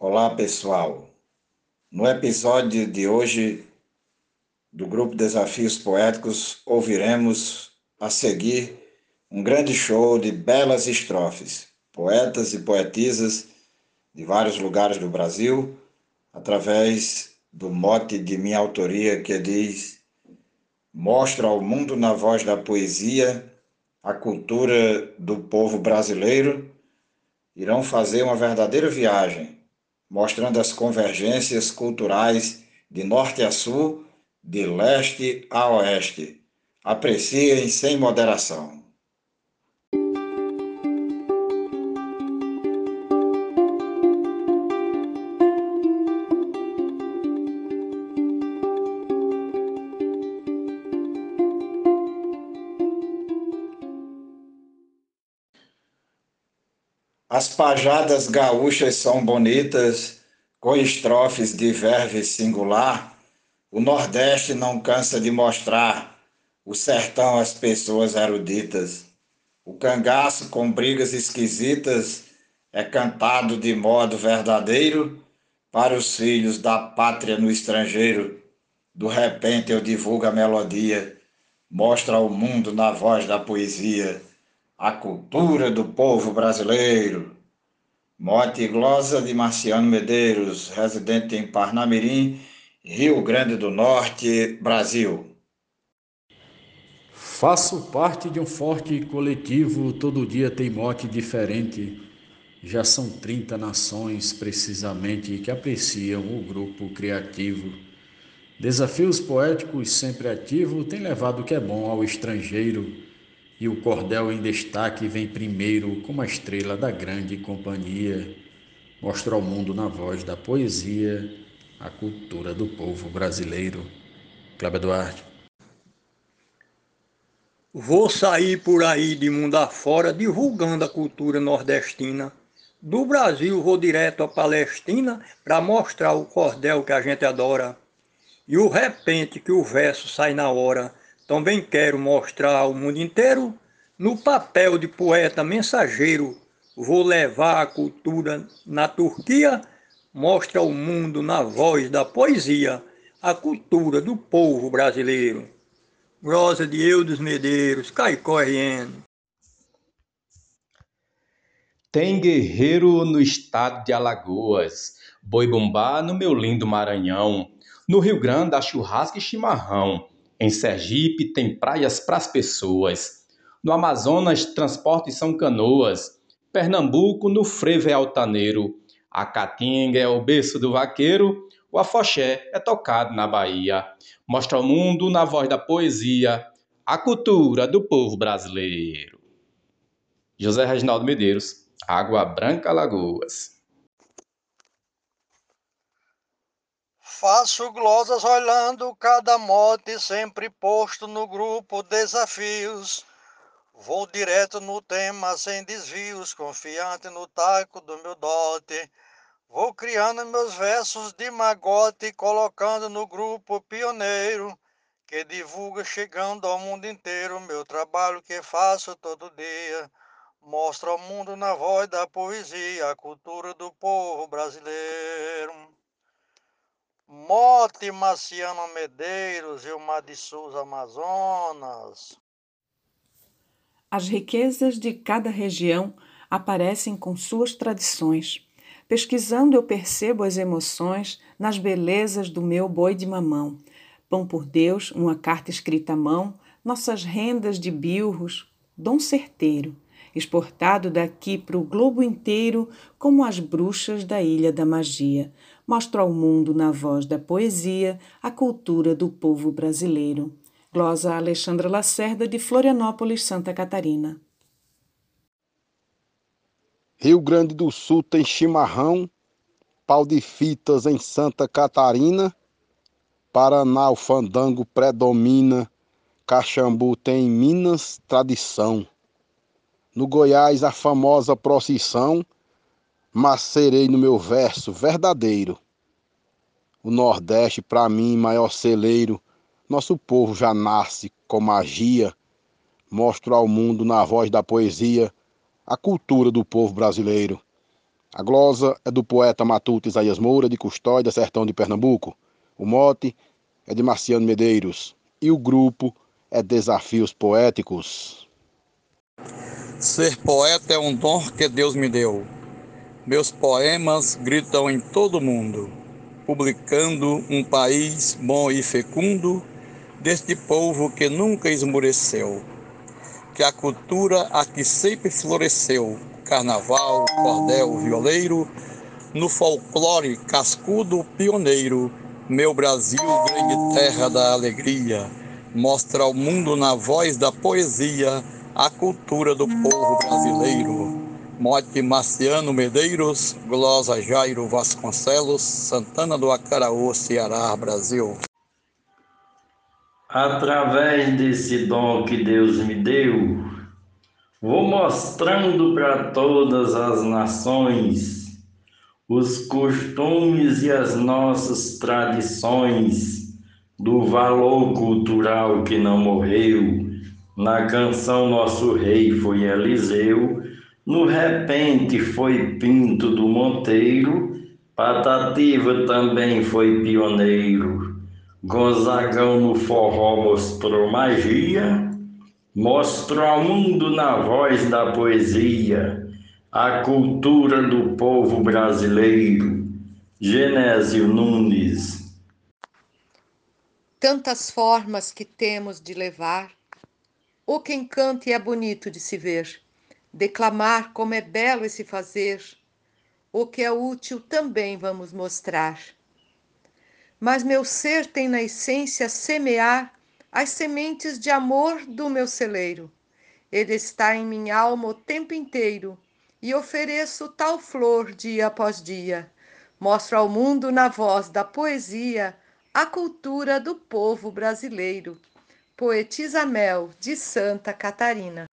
Olá, pessoal. No episódio de hoje do grupo Desafios Poéticos, ouviremos a seguir um grande show de belas estrofes, poetas e poetisas de vários lugares do Brasil, através do mote de minha autoria que diz: Mostra ao mundo na voz da poesia a cultura do povo brasileiro, irão fazer uma verdadeira viagem mostrando as convergências culturais de norte a sul, de leste a oeste. Apreciem sem moderação. As pajadas gaúchas são bonitas, com estrofes de verve singular. O Nordeste não cansa de mostrar, o sertão as pessoas eruditas. O cangaço com brigas esquisitas é cantado de modo verdadeiro para os filhos da pátria no estrangeiro. Do repente eu divulgo a melodia, mostra ao mundo na voz da poesia a cultura do povo brasileiro. Mote e glosa de Marciano Medeiros, residente em Parnamirim, Rio Grande do Norte, Brasil. Faço parte de um forte coletivo, todo dia tem mote diferente. Já são 30 nações, precisamente, que apreciam o grupo criativo. Desafios poéticos sempre ativo tem levado o que é bom ao estrangeiro e o cordel em destaque vem primeiro como a estrela da grande companhia. Mostra ao mundo na voz da poesia a cultura do povo brasileiro. Cláudio Duarte. Vou sair por aí de mundo afora divulgando a cultura nordestina. Do Brasil vou direto à Palestina para mostrar o cordel que a gente adora. E o repente que o verso sai na hora também quero mostrar ao mundo inteiro, no papel de poeta mensageiro, vou levar a cultura na Turquia, mostra ao mundo na voz da poesia a cultura do povo brasileiro. Rosa de Eudes Medeiros, Caicó RN. Tem guerreiro no estado de Alagoas, boi bumbá no meu lindo Maranhão, no Rio Grande há churrasco e chimarrão, em Sergipe tem praias para as pessoas. No Amazonas, transportes são canoas. Pernambuco, no frevo é altaneiro. A caatinga é o berço do vaqueiro. O afoxé é tocado na Bahia. Mostra ao mundo, na voz da poesia, a cultura do povo brasileiro. José Reginaldo Medeiros, Água Branca Lagoas. Faço glosas olhando cada mote sempre posto no grupo desafios. Vou direto no tema sem desvios, confiante no taco do meu dote. Vou criando meus versos de magote, colocando no grupo pioneiro, que divulga chegando ao mundo inteiro meu trabalho que faço todo dia. Mostra ao mundo na voz da poesia a cultura do povo brasileiro. Mote Marciano Medeiros o de Souza Amazonas. As riquezas de cada região aparecem com suas tradições. Pesquisando, eu percebo as emoções nas belezas do meu boi de mamão. Pão por Deus, uma carta escrita à mão, nossas rendas de bilros, dom certeiro, exportado daqui para o globo inteiro como as bruxas da Ilha da Magia mostra ao mundo, na voz da poesia, a cultura do povo brasileiro. Glosa Alexandra Lacerda, de Florianópolis, Santa Catarina. Rio Grande do Sul tem chimarrão, pau de fitas em Santa Catarina, Paraná o fandango predomina, Caxambu tem Minas tradição. No Goiás a famosa procissão, macerei no meu verso verdadeiro. O Nordeste, para mim, maior celeiro, nosso povo já nasce com magia. Mostro ao mundo, na voz da poesia, a cultura do povo brasileiro. A glosa é do poeta matuto Isaías Moura, de Custódia, Sertão de Pernambuco. O mote é de Marciano Medeiros. E o grupo é Desafios Poéticos. Ser poeta é um dom que Deus me deu. Meus poemas gritam em todo mundo, publicando um país bom e fecundo deste povo que nunca esmoreceu. Que a cultura aqui sempre floresceu, carnaval, cordel, violeiro, no folclore cascudo pioneiro, meu Brasil, grande terra da alegria, mostra ao mundo na voz da poesia a cultura do povo brasileiro. Mote Marciano Medeiros, Glosa Jairo Vasconcelos, Santana do Acaraú, Ceará, Brasil. Através desse dom que Deus me deu, vou mostrando para todas as nações os costumes e as nossas tradições do valor cultural que não morreu na canção Nosso Rei foi Eliseu, no repente foi Pinto do Monteiro, Patativa também foi pioneiro, Gonzagão no forró mostrou magia, mostrou ao mundo na voz da poesia a cultura do povo brasileiro. Genésio Nunes. Tantas formas que temos de levar o que encanta e é bonito de se ver, declamar como é belo esse fazer, o que é útil também vamos mostrar. Mas meu ser tem na essência semear as sementes de amor do meu celeiro. Ele está em minha alma o tempo inteiro e ofereço tal flor dia após dia. Mostro ao mundo na voz da poesia a cultura do povo brasileiro Poetisa Mel, de Santa Catarina.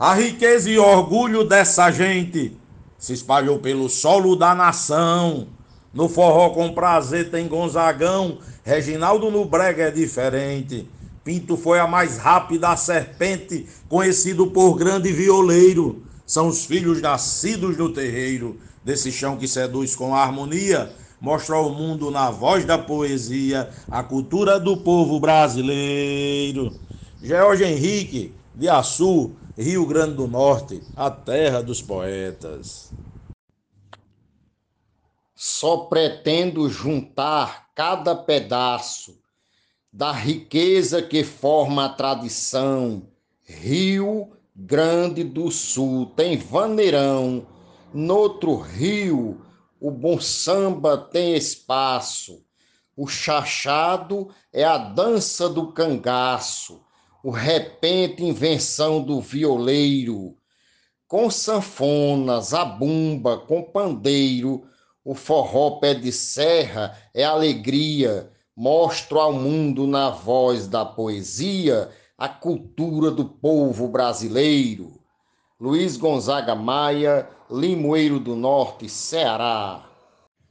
A riqueza e orgulho dessa gente se espalhou pelo solo da nação. No forró com prazer tem Gonzagão, Reginaldo no brega é diferente. Pinto foi a mais rápida serpente, conhecido por grande violeiro. São os filhos nascidos no terreiro, desse chão que seduz com harmonia mostra ao mundo na voz da poesia a cultura do povo brasileiro. George Henrique, de Açu, Rio Grande do Norte, a terra dos poetas. Só pretendo juntar cada pedaço da riqueza que forma a tradição. Rio Grande do Sul tem vaneirão, noutro rio o bom samba tem espaço. O chachado é a dança do cangaço, o repente invenção do violeiro. Com sanfonas, a bumba, com pandeiro, o forró pé de serra é alegria. Mostro ao mundo na voz da poesia a cultura do povo brasileiro. Luiz Gonzaga Maia, Limoeiro do Norte, Ceará.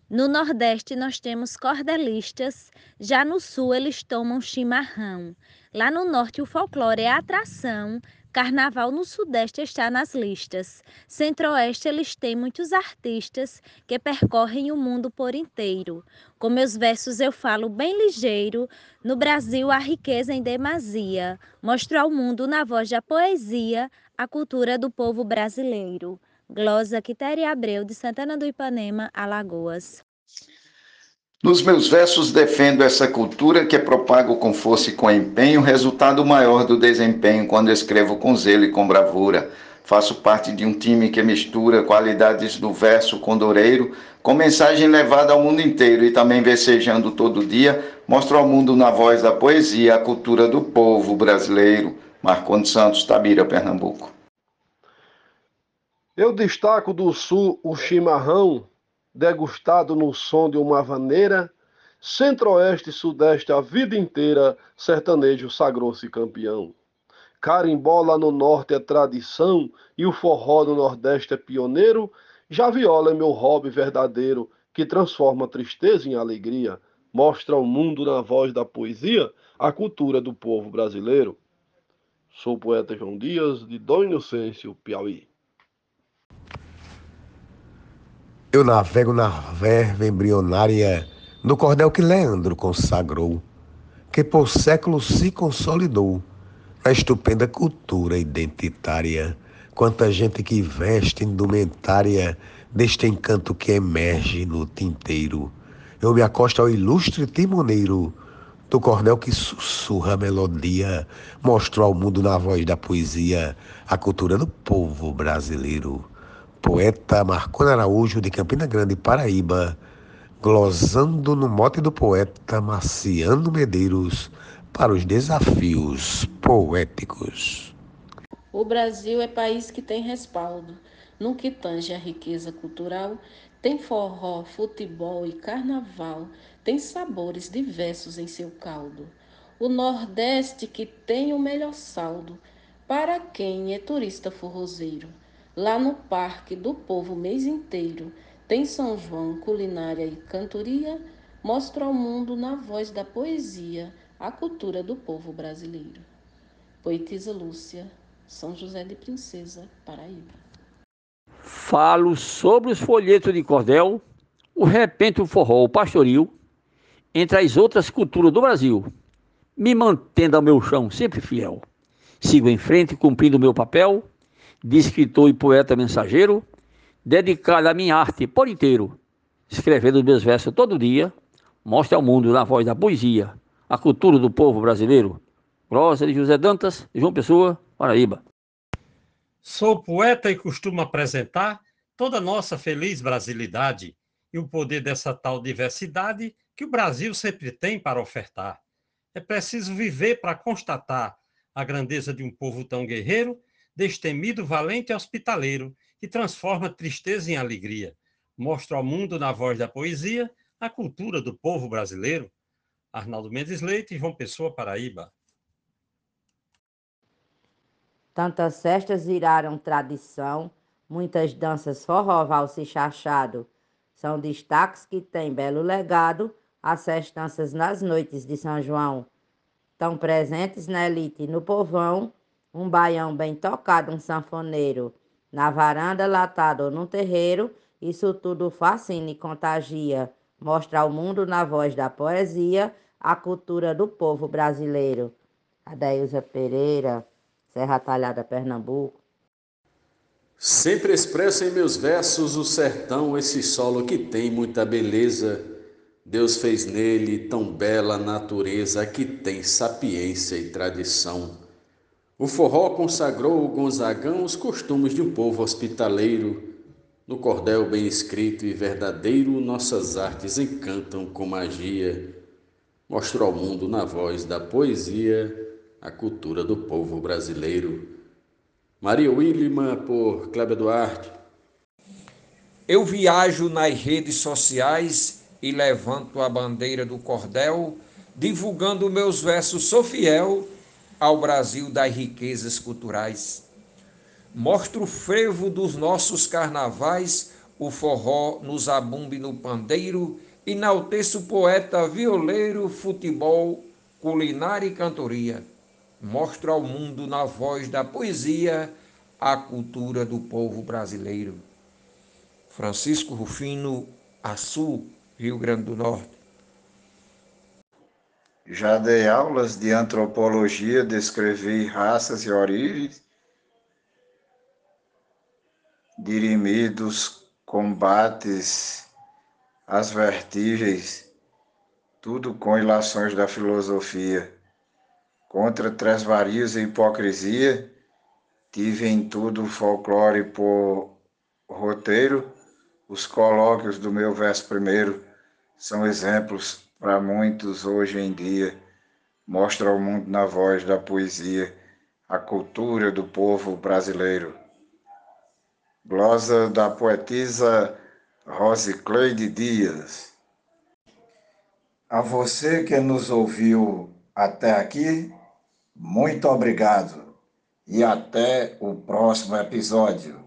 No Nordeste nós temos cordelistas, já no Sul eles tomam chimarrão. Lá no Norte o folclore é atração, Carnaval no Sudeste está nas listas. Centro-Oeste eles têm muitos artistas que percorrem o mundo por inteiro. Com meus versos eu falo bem ligeiro. No Brasil a riqueza em demasia. Mostro ao mundo na voz da poesia a cultura do povo brasileiro. Glosa Quitéria Abreu, de Santana do Ipanema, Alagoas. Nos meus versos defendo essa cultura que propago com força e com empenho, resultado maior do desempenho quando escrevo com zelo e com bravura. Faço parte de um time que mistura qualidades do verso com doureiro, com mensagem levada ao mundo inteiro e também versejando todo dia, mostro ao mundo na voz da poesia a cultura do povo brasileiro. Marcondes Santos, Tabira, Pernambuco. Eu destaco do sul o chimarrão, degustado no som de uma vaneira, centro-oeste e sudeste a vida inteira, sertanejo sagrou-se campeão. Carimbola no norte é tradição e o forró no nordeste é pioneiro, já viola é meu hobby verdadeiro, que transforma tristeza em alegria, mostra ao mundo na voz da poesia a cultura do povo brasileiro. Sou o poeta João Dias, de Dom Inocêncio, Piauí. Eu navego na verve embrionária no cordel que Leandro consagrou, que por séculos se consolidou na estupenda cultura identitária. Quanta gente que veste indumentária deste encanto que emerge no tinteiro. Eu me acosto ao ilustre timoneiro do cordel que sussurra a melodia, mostrou ao mundo na voz da poesia a cultura do povo brasileiro. Poeta Marconi Araújo, de Campina Grande, Paraíba, glosando no mote do poeta Marciano Medeiros para os desafios poéticos. O Brasil é país que tem respaldo. No que tange a riqueza cultural, tem forró, futebol e carnaval, tem sabores diversos em seu caldo. O Nordeste que tem o melhor saldo para quem é turista forrozeiro. Lá no Parque do Povo mês inteiro tem São João, culinária e cantoria, mostra ao mundo na voz da poesia a cultura do povo brasileiro. Poetisa Lúcia, São José de Princesa, Paraíba. Falo sobre os folhetos de cordel, o repente o forró, o pastoril, entre as outras culturas do Brasil, me mantendo ao meu chão sempre fiel. Sigo em frente cumprindo meu papel de escritor e poeta mensageiro, dedicado à minha arte por inteiro, escrevendo meus versos todo dia, mostra ao mundo na voz da poesia a cultura do povo brasileiro. Grossa de José Dantas, João Pessoa, Paraíba. Sou poeta e costumo apresentar toda a nossa feliz brasilidade e o poder dessa tal diversidade que o Brasil sempre tem para ofertar. É preciso viver para constatar a grandeza de um povo tão guerreiro, destemido, valente e hospitaleiro, que transforma tristeza em alegria. Mostra ao mundo, na voz da poesia, a cultura do povo brasileiro. Arnaldo Mendes Leite, João Pessoa, Paraíba. Tantas festas viraram tradição, muitas danças forró, valsa e chachado. São destaques que têm belo legado, as festanças nas noites de São João. Tão presentes na elite e no povão, um baião bem tocado, um sanfoneiro. Na varanda, latado ou num terreiro, isso tudo fascina e contagia. Mostra ao mundo, na voz da poesia, a cultura do povo brasileiro. Adeilza Pereira, Serra Talhada, Pernambuco. Sempre expresso em meus versos o sertão, esse solo que tem muita beleza. Deus fez nele tão bela natureza que tem sapiência e tradição. O forró consagrou o Gonzagão os costumes de um povo hospitaleiro. No cordel bem escrito e verdadeiro, nossas artes encantam com magia. Mostrou ao mundo na voz da poesia a cultura do povo brasileiro. Maria Willima, por Cléber Duarte. Eu viajo nas redes sociais e levanto a bandeira do cordel, divulgando meus versos, sou fiel ao Brasil das riquezas culturais. Mostro o frevo dos nossos carnavais, o forró no zabumbe no pandeiro, enalteço poeta, violeiro, futebol, culinária e cantoria mostra ao mundo, na voz da poesia, a cultura do povo brasileiro. Francisco Rufino, Açu, Rio Grande do Norte. Já dei aulas de antropologia, descrevi raças e origens, dirimidos, combates, as vertigens, tudo com ilações da filosofia. Contra trasvarios e hipocrisia, tive em tudo folclore por roteiro, os colóquios do meu verso primeiro são exemplos para muitos hoje em dia, mostra ao mundo na voz da poesia a cultura do povo brasileiro. Glosa da poetisa Rosicleide Dias. A você que nos ouviu até aqui, muito obrigado e até o próximo episódio.